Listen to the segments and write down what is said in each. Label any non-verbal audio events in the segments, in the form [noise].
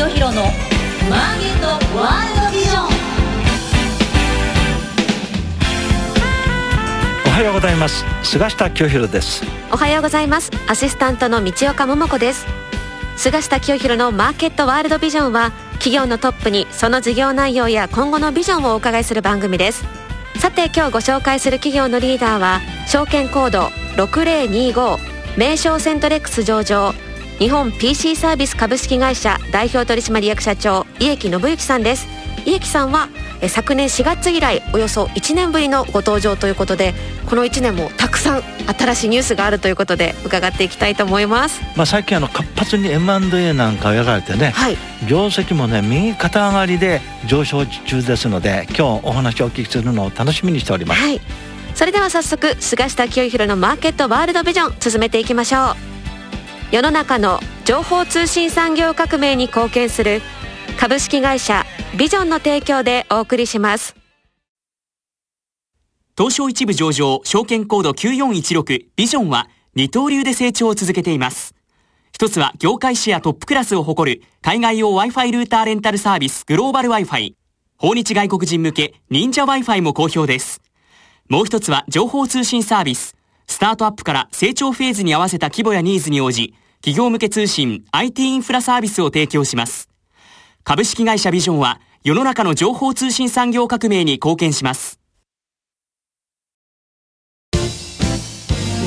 清弘のマーケットワールドビジョン。おはようございます。菅下清弘です。おはようございます。アシスタントの道岡桃子です。菅下清弘のマーケットワールドビジョンは企業のトップにその事業内容や今後のビジョンをお伺いする番組です。さて今日ご紹介する企業のリーダーは証券コード6025名称セントレックス上場日本 PC サービス株式会社代表取締役社長家木信之さんです。家木さんは昨年4月以来およそ1年ぶりのご登場ということでこの1年もたくさん新しいニュースがあるということで伺っていきたいと思います。まあ最近あの活発に M&A なんかをやられてね、はい、業績もね右肩上がりで上昇中ですので今日お話をお聞きするのを楽しみにしております、はい、それでは早速菅下清弘のマーケットワールドビジョン進めていきましょう世の中の情報通信産業革命に貢献する株式会社ビジョンの提供でお送りします。東証一部上場証券コード9416ビジョンは二刀流で成長を続けています。一つは業界シェアトップクラスを誇る海外用 Wi-Fi ルーターレンタルサービスグローバル Wi-Fi 訪日外国人向け忍者 Wi-Fi も好評です。もう一つは情報通信サービススタートアップから成長フェーズに合わせた規模やニーズに応じ企業向け通信 IT インフラサービスを提供します。株式会社ビジョンは世の中の情報通信産業革命に貢献します。ウ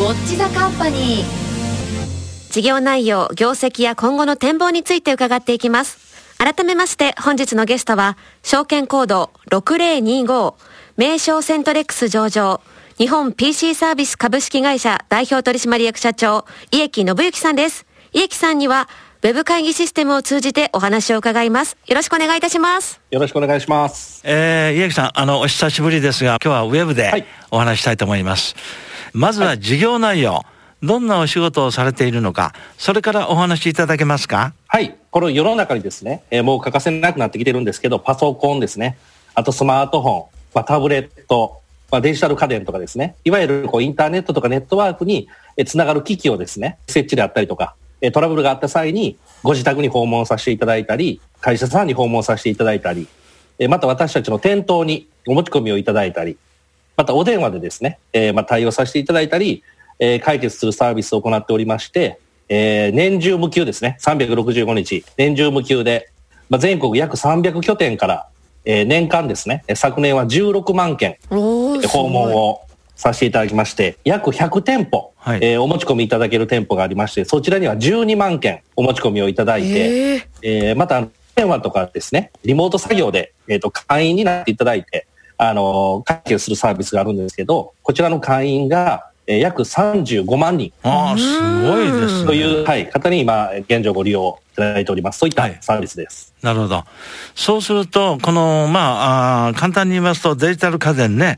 ォッチザカンパニー。事業内容、業績や今後の展望について伺っていきます。改めまして本日のゲストは、証券コード6025、名称セントレックス上場、日本 PC サービス株式会社代表取締役社長、家木信之さんです。家木さんには、ウェブ会議システムを通じてお話を伺います。よろしくお願いいたします。よろしくお願いします。えー、家木さん、あの、お久しぶりですが、今日はウェブでお話したいと思います。はい、まずは事業内容。はいどんなお仕事をされているのか、それからお話しいただけますか？はい。この世の中にですね、えー、もう欠かせなくなってきてるんですけど、パソコンですね。あとスマートフォン、まあ、タブレット、まあ、デジタル家電とかですね、いわゆるこうインターネットとかネットワークにつながる機器をですね、設置であったりとか、トラブルがあった際にご自宅に訪問させていただいたり、会社さんに訪問させていただいたり、また私たちの店頭にお持ち込みをいただいたり、またお電話でですね、えー、まあ対応させていただいたり、えー、解決するサービスを行っておりまして、えー、年中無休ですね、365日、年中無休で、まあ、全国約300拠点からえー、年間ですね、昨年は16万件訪問をさせていただきまして、約100店舗、はい、えー、お持ち込みいただける店舗がありまして、そちらには12万件お持ち込みをいただいて、えー、また電話とかですね、リモート作業で、えっ、ー、と、会員になっていただいて、あの、解決するサービスがあるんですけど、こちらの会員が、えー、約35万人。ああ、すごいですね。という、はい、方に今、現状ご利用いただいております。そういったサービスです。はい、なるほど。そうすると、この、まあ、あ簡単に言いますと、デジタル家電ね、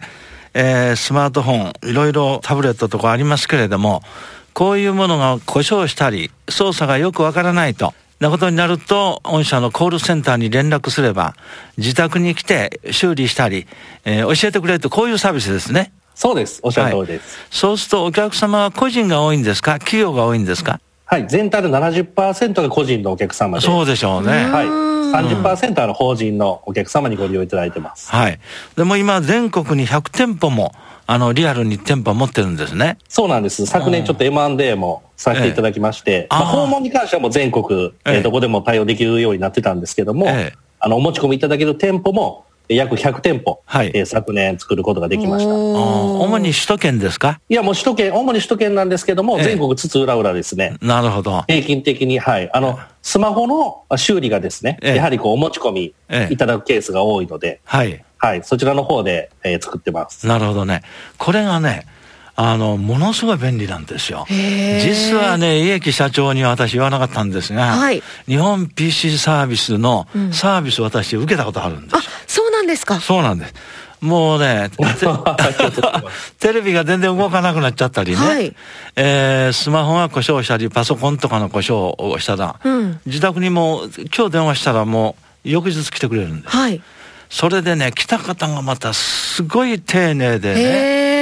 えー、スマートフォン、いろいろタブレットとかありますけれども、こういうものが故障したり、操作がよくわからないと。なことになると、御社のコールセンターに連絡すれば、自宅に来て修理したり、えー、教えてくれると、こういうサービスですね。そうです。おっしゃる通りです、はい。そうするとお客様は個人が多いんですか？企業が多いんですか？はい。全体の70%が個人のお客様で。そうでしょうね。はい。30%はの法人のお客様にご利用いただいてます。はい。でも今全国に100店舗も、あの、リアルに店舗持ってるんですね。そうなんです。昨年ちょっと M&A もさせていただきまして、ええ、まあ、訪問に関してはもう全国、ええどこでも対応できるようになってたんですけども、ええ、あの、お持ち込みいただける店舗も、約100店舗、はい、えー、昨年作ることができました。主に首都圏ですか？いや、もう首都圏、主に首都圏なんですけども、え全国津々浦々ですね。なるほど。平均的に、はい。あの、スマホの修理がですね、えやはりこう、お持ち込みいただくケースが多いので、はい。はい。そちらの方で、えー、作ってます。なるほどね。これがね、あの、ものすごい便利なんですよ。実はね、家木社長には私言わなかったんですが、はい、日本 PC サービスのサービス私受けたことあるんです、うん、あ、そうなんですか。そうなんです。もうね、[laughs] [laughs] テレビが全然動かなくなっちゃったりね、はい、えー、スマホが故障したり、パソコンとかの故障をしたら、うん、自宅にも今日電話したらもう翌日来てくれるんです。はい、それでね、来た方がまたすごい丁寧でね、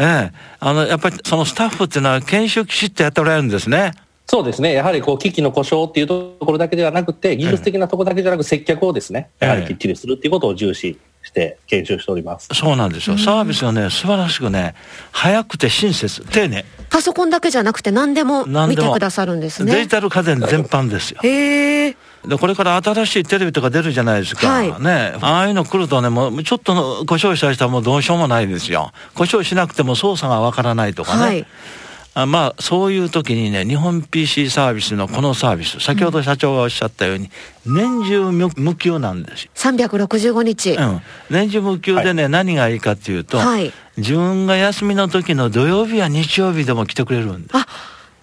ええあの、やっぱりそのスタッフっていうのは研修基地ってやっておられるんですね。そうですね。やはりこう、機器の故障っていうところだけではなくて、技術的なところだけじゃなく、接客をですね、やはりきっちりするっていうことを重視して研修しております。そうなんですよ。サービスがね、素晴らしくね、早くて親切、丁寧。パソコンだけじゃなくて何でも見てくださるんですね。デジタル家電全般ですよ。へえ。で、これから新しいテレビとか出るじゃないですか。はいね。ああいうの来るとね、もうちょっとの故障した人はもうどうしようもないですよ。故障しなくても操作がわからないとかね。はい。あまあ、そういう時にね、日本 PC サービスのこのサービス、先ほど社長がおっしゃったように、年中無無休なんですよ。365日。うん。年中無休でね、何がいいかっていうと、はい自分が休みの時の土曜日や日曜日でも来てくれるんです。あ、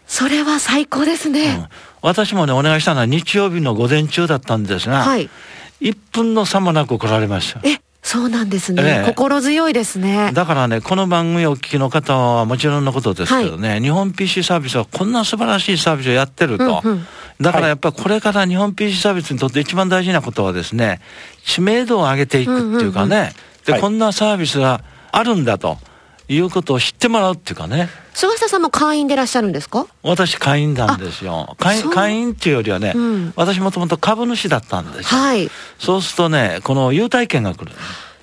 それは最高ですうんね。私もね、お願いしたのは日曜日の午前中だったんですが、はい。1分の差もなく来られました。え、そうなんですね。ええ心強いですね。だからね、この番組をお聞きの方はもちろんのことですけどね、日本 PC サービスはこんな素晴らしいサービスをやってると。うんうんだからやっぱりこれから日本 PC サービスにとって一番大事なことはですね、知名度を上げていくっていうかね、で、はいこんなサービスがあるんだということを知ってもらうっていうかね、菅下さんも会員でいらっしゃるんですか？私会員なんですよ。会員会員っていうよりはね、うん私もともと株主だったんですよ。はい。そうするとね、この優待券が来る。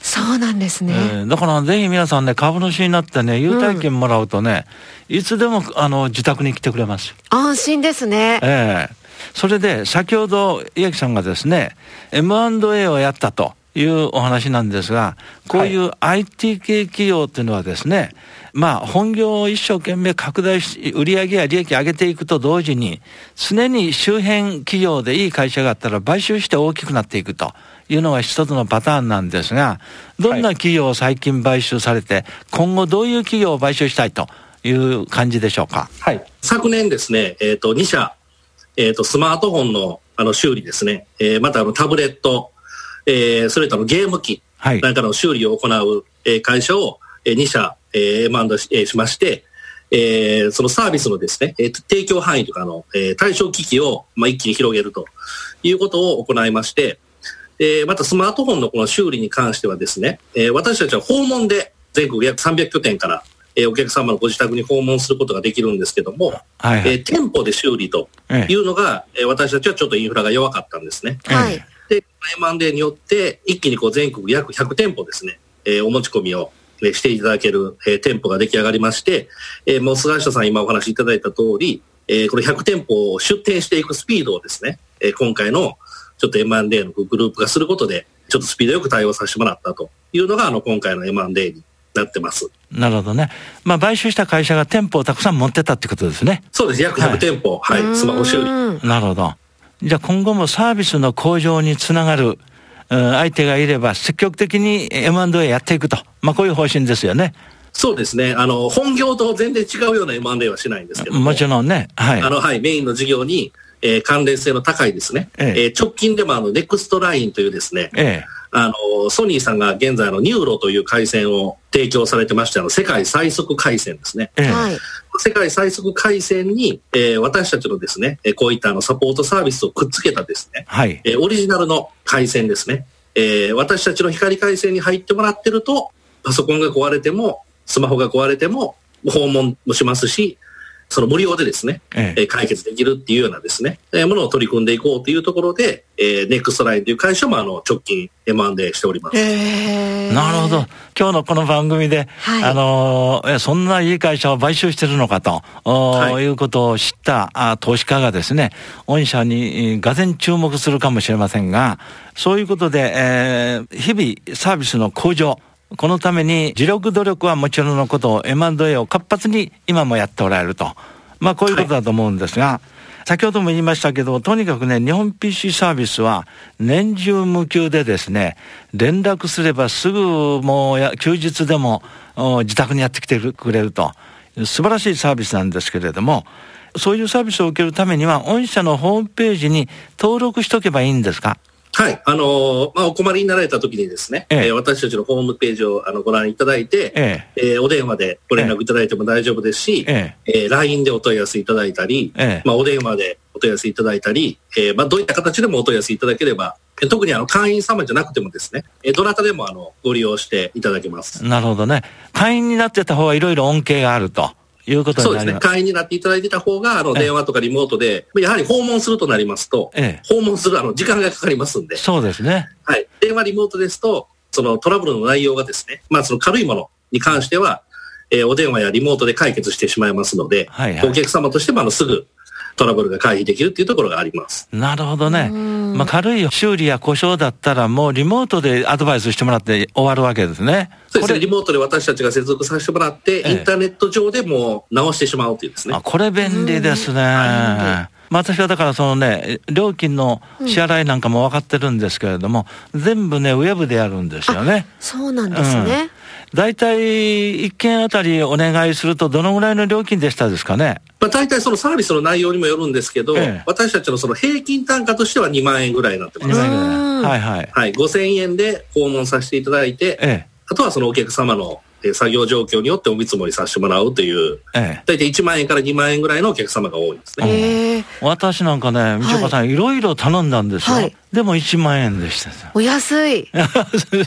そうなんですね。えーだからぜひ皆さんね、株主になってね、優待券もらうとね、いつでもあの自宅に来てくれますよ。安心ですね。ええそれで、先ほど、岩木さんがですね、M&A をやったというお話なんですが、こういう IT 系企業っていうのはですね、まあ、本業を一生懸命拡大し、売上や利益上げていくと同時に、常に周辺企業でいい会社があったら買収して大きくなっていくというのが一つのパターンなんですが、どんな企業を最近買収されて、今後どういう企業を買収したいという感じでしょうか？はい。昨年ですね、えっ、と、2社、えっ、と、スマートフォンのあの修理ですね、えーまたあのタブレット、えーそれとあのゲーム機はいなんかの修理を行う、えー会社を、えー2社、えー、M&A し,、えーしまして、えーそのサービスのですね、えー提供範囲とかの、えー対象機器を、まあ、一気に広げるということを行いまして、えーまたスマートフォンのこの修理に関してはですね、えー私たちは訪問で全国約300拠点から、えーお客様のご自宅に訪問することができるんですけども、はいはいえー店舗で修理というのが、えー私たちはちょっとインフラが弱かったんですね。はい。で、M&A によって一気にこう全国約100店舗ですね、えーお持ち込みを、えーしていただける、えー店舗が出来上がりまして、えーもう菅下さん今お話しいただいた通り、えーこの100店舗を出店していくスピードをですね、えー今回のちょっと M&A のグループ化することで、ちょっとスピードよく対応させてもらったというのが、あの、今回の M&A になってます。なるほどね。まあ、買収した会社が店舗をたくさん持ってたってことですね。そうです。約100店舗、はい、スマホ修理。うんなるほど。じゃあ今後もサービスの向上につながる、うん相手がいれば積極的に M&A やっていくと。まあ、こういう方針ですよね。そうですね。あの、本業と全然違うような M&A はしないんですけども。もちろんね。はい。あの、はい、メインの事業に、えー関連性の高いですね。えええー直近でもあの、ネクストラインというですね、ええ。あの、ソニーさんが現在あの、 NURO という回線を提供されてまして、あの、世界最速回線ですね。ええ。はい。世界最速回線に、えー私たちのですね、えーこういったあの、サポートサービスをくっつけたですね、はい。えーオリジナルの回線ですね。えー私たちの光回線に入ってもらってると、パソコンが壊れても、スマホが壊れても、訪問もしますし、その無料でですね、えええー解決できるっていうようなですね、えーものを取り組んでいこうというところで、えーネクストラインという会社もあの直近 M&A しております。へーなるほど。今日のこの番組で、はいあのーえそんないい会社を買収してるのかと、おはいいうことを知ったあ投資家がですね、御社にえーがぜん注目するかもしれませんが、そういうことで、えー日々サービスの向上、このために自力努力はもちろんのことを M&A を活発に今もやっておられると。まあこういうことだと思うんですが、先ほども言いましたけど、とにかくね、日本 PC サービスは年中無休でですね、連絡すればすぐもう休日でも自宅にやってきてくれると。素晴らしいサービスなんですけれども、そういうサービスを受けるためには、御社のホームページに登録しとけばいいんですか？はい。あのーまあ、お困りになられた時にですね、えええー私たちのホームページをあのご覧いただいて、ええーお電話でご連絡いただいても大丈夫ですし、ええー LINE でお問い合わせいただいたり、ええまあ、お電話でお問い合わせいただいたり、えーまあ、どういった形でもお問い合わせいただければ、えー特にあの会員様じゃなくてもですね、えーどなたでもあのご利用していただけます。なるほどね。会員になってた方がいろいろ恩恵があるということそうですね。会員になっていただいてた方が、あの、ええ電話とかリモートで、やはり訪問するとなりますと、ええ訪問する、あの、時間がかかりますんで、そうですね。はい。電話リモートですと、そのトラブルの内容がですね、まあ、その軽いものに関しては、えーお電話やリモートで解決してしまいますので、はいはいお客様としても、あの、すぐトラブルが回避できるっていうところがあります。なるほどね。まあ、軽い修理や故障だったら、もうリモートでアドバイスしてもらって終わるわけですね。そうですね。リモートで私たちが接続させてもらって、ええインターネット上でもう直してしまうというですねあ。これ便利ですね。まあ私はだからそのね、料金の支払いなんかも分かってるんですけれども、全部ね、ウェブでやるんですよね。そうなんですね。大体、一件あたりお願いすると、どのぐらいの料金でしたですかね。まあ、大体そのサービスの内容にもよるんですけど、ええ私たちのその平均単価としては2万円ぐらいになってます。二万円ぐらいはいはい。はい。5000円で訪問させていただいて、えあとはそのお客様のえー作業状況によってお見積もりさせてもらうという、え、え大体1万円から2万円ぐらいのお客様が多いですね。ええ私なんかね、みちおかさん、いろいろ頼んだんですよ。はいでも1万円でした。お安い。[laughs] ね。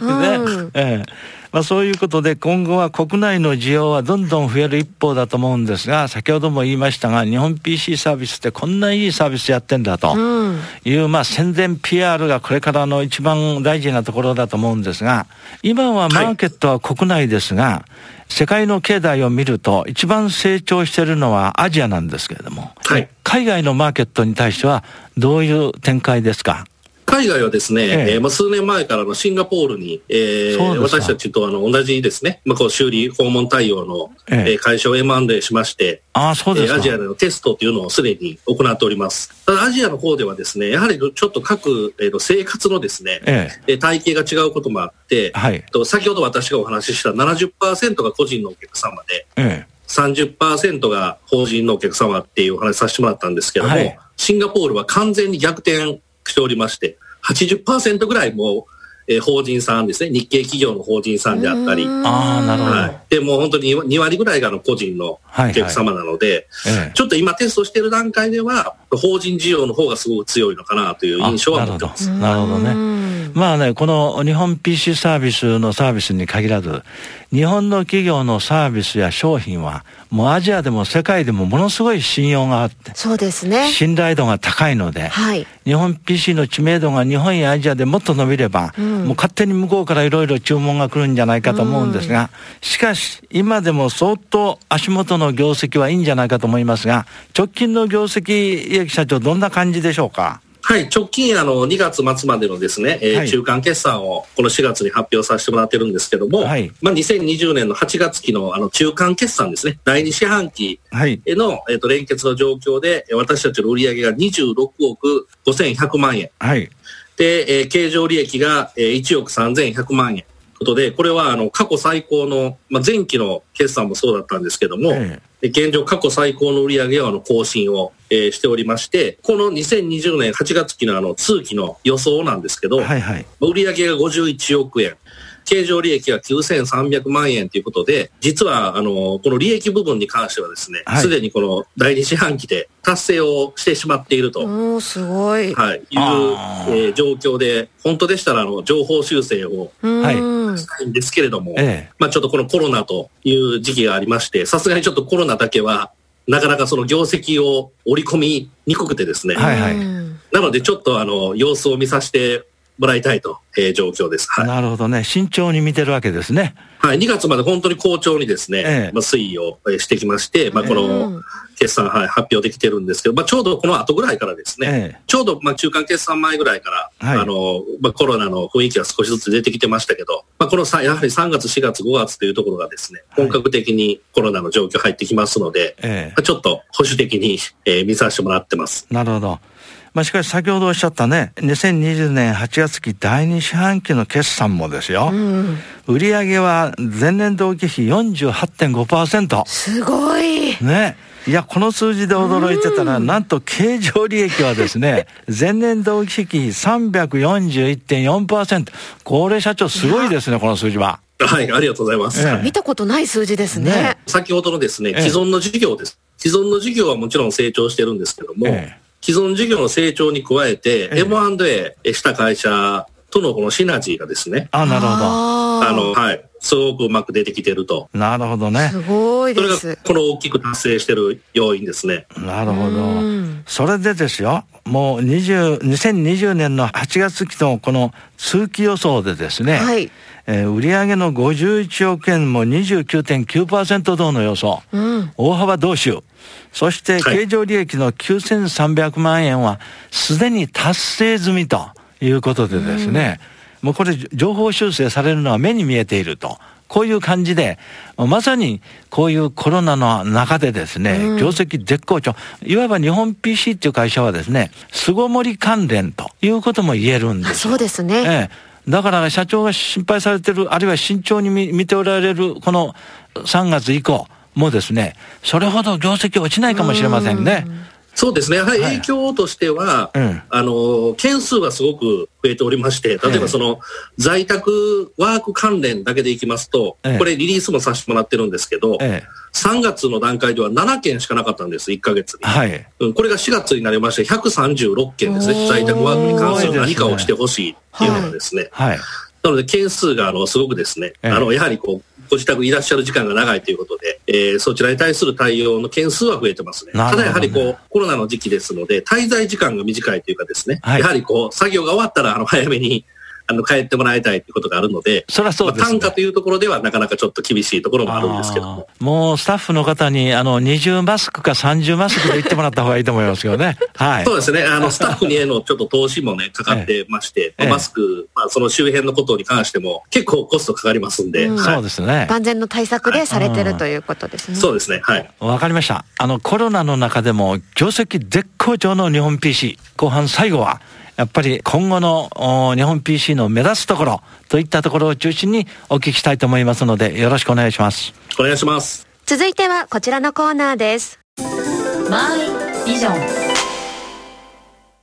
うんええまあ、そういうことで、今後は国内の需要はどんどん増える一方だと思うんですが、先ほども言いましたが、日本 PC サービスってこんないいサービスやってんだと。うん。いう、まあ、宣伝 PR がこれからの一番大事なところだと思うんですが、今はマーケットは国内ですが、世界の経済を見ると、一番成長しているのはアジアなんですけれども、はい。海外のマーケットに対しては、どういう展開ですか？海外はですね、ええ。えーまあ、数年前からのシンガポールに、えー私たちとあの同じですね、まあ、こう修理訪問対応の、ええ。えー会社を M&A しまして、ああ、そうですアジアでのテストというのをすでに行っております。ただアジアの方ではですね、やはりちょっと各、えーと生活のですね、ええ。ー体系が違うこともあって、はい。と先ほど私がお話しした70%が個人のお客様で、ええ。30%が法人のお客様っていうお話させてもらったんですけども、はい。シンガポールは完全に逆転しておりまして、80%ぐらいもう、えー法人さんですね、日系企業の法人さんであったり、ああ、なるほど。はい、でもう本当に2割ぐらいがあの個人のお客様なので、ええちょっと今テストしている段階では、法人需要の方がすごく強いのかなという印象は持ってます。なるほどね。まあね、この日本 PC サービスのサービスに限らず、日本の企業のサービスや商品は、もうアジアでも世界でもものすごい信用があって、そうですね。信頼度が高いので、はい。日本 PC の知名度が日本やアジアでもっと伸びれば、んもう勝手に向こうからいろいろ注文が来るんじゃないかと思うんですが、しかし、今でも相当足元の業績はいいんじゃないかと思いますが、直近の業績、家木社長、どんな感じでしょうか？はい、直近あの2月末までのですね、えーはい中間決算をこの4月に発表させてもらってるんですけども、はいまあ、2020年の8月期のあの中間決算ですね、第2四半期はい。の、えー、と連結の状況で、えー私たちの売上が26億5100万円。はい。で、えー経常利益が、えー1億3100万円。ことで、これはあの過去最高の、まあ、前期の決算もそうだったんですけども、えで現状過去最高の売上をあの更新を、えーしておりまして、この2020年8月期のあの通期の予想なんですけど、はいはい。売上が51億円。経常利益が9300万円ということで、実は、あの、この利益部分に関してはですねは、い。すで、にこの第二四半期で達成をしてしまっていると、おー、すごい。はい、いう、えー状況で、本当でしたら、あの、情報修正をはい。うんしたいんですけれども、ええ。まあちょっとこのコロナという時期がありまして、さすがにちょっとコロナだけは、なかなかその業績を織り込みにくくてですね、はいはい。うん。なのでちょっとあの、様子を見させてもらいたいと、えー状況です。はい。なるほどね。慎重に見てるわけですね。はい、2月まで本当に好調にですね、ええまあ、推移をえーしてきまして、まあ、こうのん決算、はい、発表できてるんですけど、まあ、ちょうどこの後ぐらいからですね、ええちょうどまあ中間決算前ぐらいから、はいあのまあ、コロナの雰囲気が少しずつ出てきてましたけど、まあ、このさやはり3月、4月、5月というところがですね、はい本格的にコロナの状況入ってきますので、ええまあちょっと保守的に、えー見させてもらってます。なるほど。まあ、しかし先ほどおっしゃったね、2020年8月期第2四半期の決算もですよ。うん売上は前年同期比48.5%。すごい。ね。いや、この数字で驚いてたら、なんと経常利益はですね、[laughs] 前年同期比341.4%。高齢社長すごいですね、この数字は。はい、ありがとうございます。ええ見たことない数字ですね。ね先ほどのですね、ええ既存の事業です。既存の事業はもちろん成長してるんですけども、ええ既存事業の成長に加えて、ええ M&A した会社とのこのシナジーがですね、あ、なるほど。あの、はい、すごくうまく出てきてると。なるほどね。すごいそれがです。この大きく達成してる要因ですね。なるほどうん。それでですよ、もう20 2020年の8月期のこの通期予想でですね、はい。えー売上の51億円も29.9%増の予想。うん。大幅増収。そして、はい経常利益の9300万円は、すでに達成済みということでですね、もうこれ、情報修正されるのは目に見えていると。こういう感じで、まさにこういうコロナの中でですね、業績絶好調。いわば日本 PC っていう会社はですね、巣ごもり関連ということも言えるんですそうですね。ええ。だから社長が心配されてる、あるいは慎重に見見ておられる、この3月以降もですね、それほど業績落ちないかもしれませんね。そうですね。やはりはい影響としては、うんあの、件数がすごく増えておりまして、例えばその、在宅ワーク関連だけでいきますと、ええこれリリースもさせてもらってるんですけど、ええ。3月の段階では7件しかなかったんです、1ヶ月に。はい。うんこれが4月になりまして、136件ですね。在宅ワークに関する何かをしてほしいっていうのがですね。はい。なので、件数があのすごくですね、ええあのやはりこうご自宅にいらっしゃる時間が長いということで、えーそちらに対する対応の件数は増えてますね。ねただやはりこうコロナの時期ですので、滞在時間が短いというかですね、はいやはりこう作業が終わったらあの早めにあの帰ってもらいたいということがあるので、そりゃそうです、まあ単価というところではなかなかちょっと厳しいところもあるんですけども。もうスタッフの方に、あの、20マスクか30マスクで言ってもらった方がいいと思いますよね。[laughs] はい。そうですね。あの、スタッフにへのちょっと投資もね、かかってまして、[laughs] ええマスク、まあ、その周辺のことに関しても結構コストかかりますんで、うんはいそうですね。万全の対策でされてるということですね。そうですね。はい。わかりました。あの、コロナの中でも、業績絶好調の日本 PC。後半最後は、やっぱり今後のお日本 PC の目立つところといったところを中心にお聞きしたいと思いますので、よろしくお願いします。お願いします。続いてはこちらのコーナーです。マイビジョン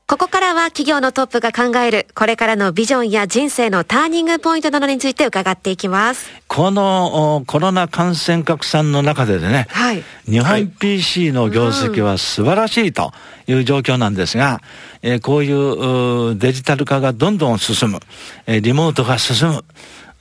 ここからは企業のトップが考えるこれからのビジョンや人生のターニングポイントなどについて伺っていきます。このおコロナ感染拡散の中でね、はい。日本はい PC の業績は素晴らしいという状況なんですが、えーこういうデジタル化がどんどん進む、えーリモートが進む、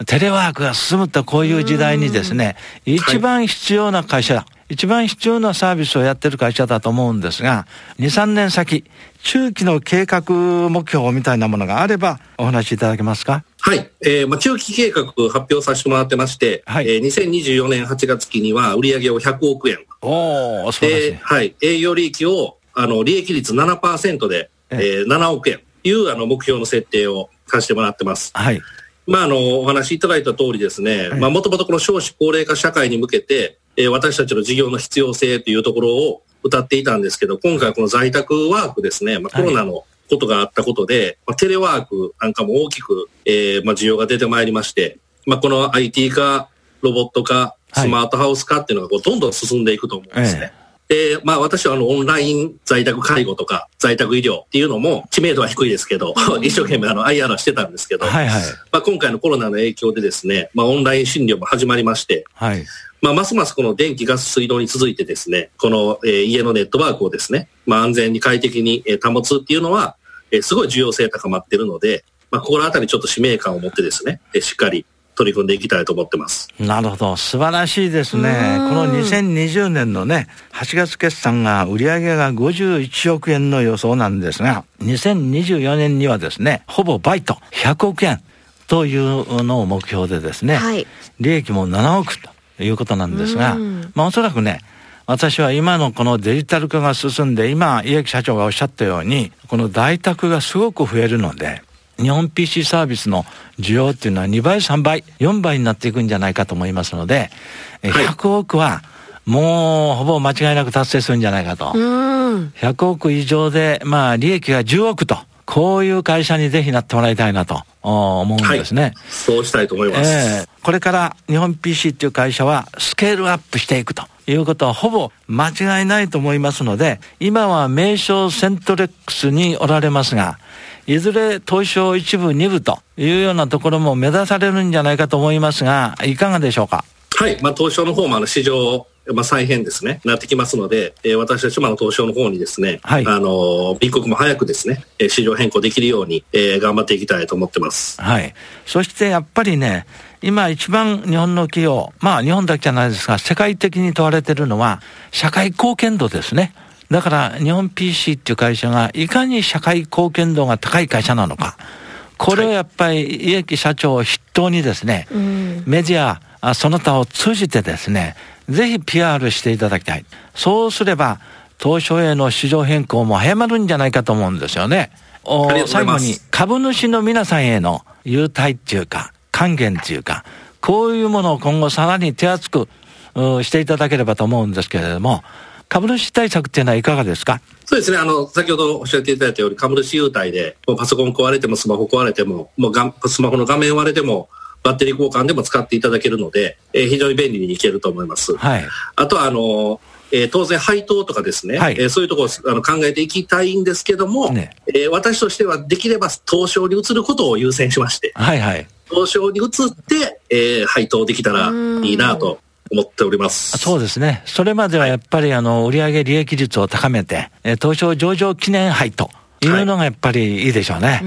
テレワークが進むとこういう時代にですね、一番必要な会社、一番必要なサービスをやってる会社だと思うんですが、2、3年先、中期の計画目標みたいなものがあればお話しいただけますか？はい。えーまあ、中期計画発表させてもらってまして、はいえー2024年8月期には売上を100億円。おー、素晴らしいで、。はい。営業利益を、あの、利益率7%で、えー7億円。いう、あの、目標の設定をさせてもらってます。はい。まあ、あの、お話しいただいた通りですね、まあ、もともとこの少子高齢化社会に向けて、えー私たちの事業の必要性というところを歌っていたんですけど、今回この在宅ワークですね、まあ、コロナのことがあったことで、まあ、テレワークなんかも大きく、えーまあ、需要が出てまいりまして、まあ、この IT 化、ロボット化、はいスマートハウス化っていうのがこうどんどん進んでいくと思うんですね。で、まあ私はあのオンライン在宅介護とか在宅医療っていうのも知名度は低いですけど、一生懸命あの IR はしてたんですけど、はいはい。まあ、今回のコロナの影響でですね、まあ、オンライン診療も始まりまして、はい。まあ、ますますこの電気、ガス、水道に続いてですね、この、えー家のネットワークをですね、まあ、安全に快適に、えー保つっていうのは、えーすごい重要性高まっているので、まあ、ここらあたりちょっと使命感を持ってですね、えーしっかり取り組んでいきたいと思ってます。なるほど。素晴らしいですね。この2020年のね、8月決算が売上が51億円の予想なんですが、2024年にはですね、ほぼ倍と100億円というのを目標でですね、はい利益も7億ということなんですがうん、まあおそらくね、私は今のこのデジタル化が進んで、今、家木社長がおっしゃったように、この在宅がすごく増えるので、日本 PC サービスの需要っていうのは2倍、3倍、4倍になっていくんじゃないかと思いますので、えはい100億はもうほぼ間違いなく達成するんじゃないかと。うん。100億以上で、まあ利益が10億と、こういう会社にぜひなってもらいたいなとお思うんですね。そうしたいと思います。ええこれから日本 PC っていう会社はスケールアップしていくということはほぼ間違いないと思いますので、今は名称セントレックスにおられますが、いずれ東証一部二部というようなところも目指されるんじゃないかと思いますが、いかがでしょうか？はい。まあ、東証の方もあの市場、まあ、再編ですね、なってきますので、えー私たちも東証の方にですね、はいあの、一刻も早くですね、えー市場変更できるように、えー頑張っていきたいと思ってます。はい。そしてやっぱりね、今一番日本の企業、まあ日本だけじゃないですが、世界的に問われているのは、社会貢献度ですね。だから日本 PC っていう会社がいかに社会貢献度が高い会社なのか。これをやっぱり、利益社長を筆頭にですね、うん、メディア、その他を通じてですね、ぜひ PR していただきたい。そうすれば、東証への市場変更も早まるんじゃないかと思うんですよね。最後に株主の皆さんへの優待っていうか、還元っていうか、こういうものを今後さらに手厚くしていただければと思うんですけれども、株主対策っていうのはいかがですか？そうですね。あの、先ほどおっしゃっていただいたように、株主優待で、もうパソコン壊れてもスマホ壊れても、もうがスマホの画面割れても、バッテリー交換でも使っていただけるので、えー、非常に便利にいけると思います。はい。あとは、あの、えー、当然配当とかですね、はい、えー、そういうところをあの考えていきたいんですけども、ね。えー、私としてはできれば東証に移ることを優先しまして、はいはい、東証に移って、えー、配当できたらいいなと思っております。そうですね、それまではやっぱりあの売上利益率を高めて、えー、東証上場記念配当。い。うのがやっぱりいいでしょうね。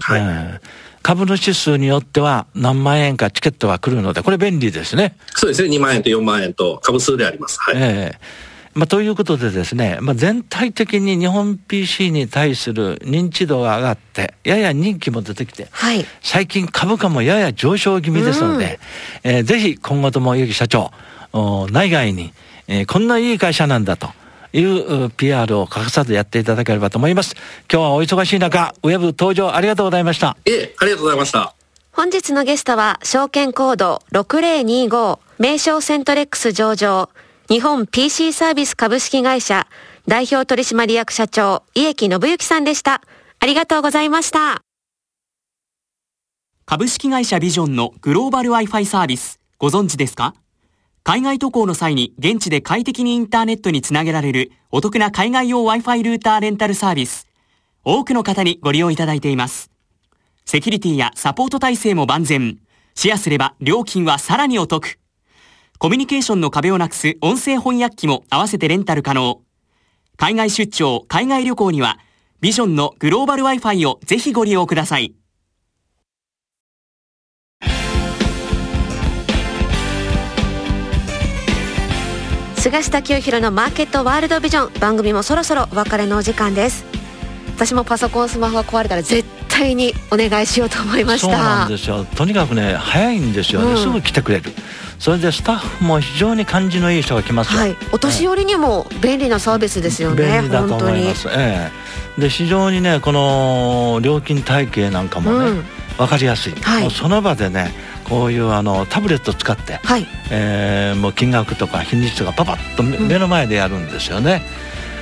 はい、うん株主数によっては何万円かチケットが来るので、これ便利ですね。そうですね、2万円と4万円と株数であります。はい。えーまあ、ということでですね、まあ、全体的に日本 PC に対する認知度が上がって、やや人気も出てきて、はい、最近株価もやや上昇気味ですので、うん、えー、ぜひ今後ともゆき社長、内外に、えー、こんないい会社なんだと。いう PR を欠かさずやっていただければと思います。今日はお忙しい中、ウェブ登場ありがとうございました。ええ、ありがとうございました。本日のゲストは、証券コード6025、名称セントレックス上場、日本 PC サービス株式会社、代表取締役社長、家木信之さんでした。ありがとうございました。株式会社ビジョンのグローバル Wi-Fi サービス、ご存知ですか？海外渡航の際に現地で快適にインターネットにつなげられるお得な海外用 Wi-Fi ルーターレンタルサービス。多くの方にご利用いただいています。セキュリティやサポート体制も万全。シェアすれば料金はさらにお得。コミュニケーションの壁をなくす音声翻訳機も合わせてレンタル可能。海外出張、海外旅行には、ビジョンのグローバル Wi-Fi をぜひご利用ください。菅下清弘のマーケットワールドビジョン。番組もそろそろお別れのお時間です。私もパソコンスマホが壊れたら絶対にお願いしようと思いました。そうなんですよ。とにかくね早いんですよね、うん、すぐ来てくれる。それでスタッフも非常に感じのいい人が来ますよ、はい、お年寄りにも便利なサービスですよね、便利だと思います。ええ。で非常にねこの料金体系なんかもね、うん、分かりやすい、はい、その場でねこういうあのタブレット使って、はい。えー、もう金額とか日にちとかパパッと目の前でやるんですよね。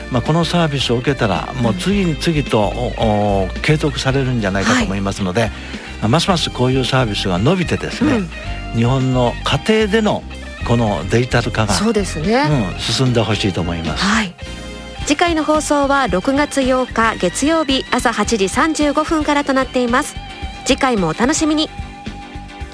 うん、まあ、このサービスを受けたらもう次に次と、うん、継続されるんじゃないかと思いますので、はい、ますますこういうサービスが伸びてですね、うん、日本の家庭でのこのデジタル化がそうですね、うん、進んでほしいと思います。はい。次回の放送は6月8日月曜日朝8時35分からとなっています。次回もお楽しみに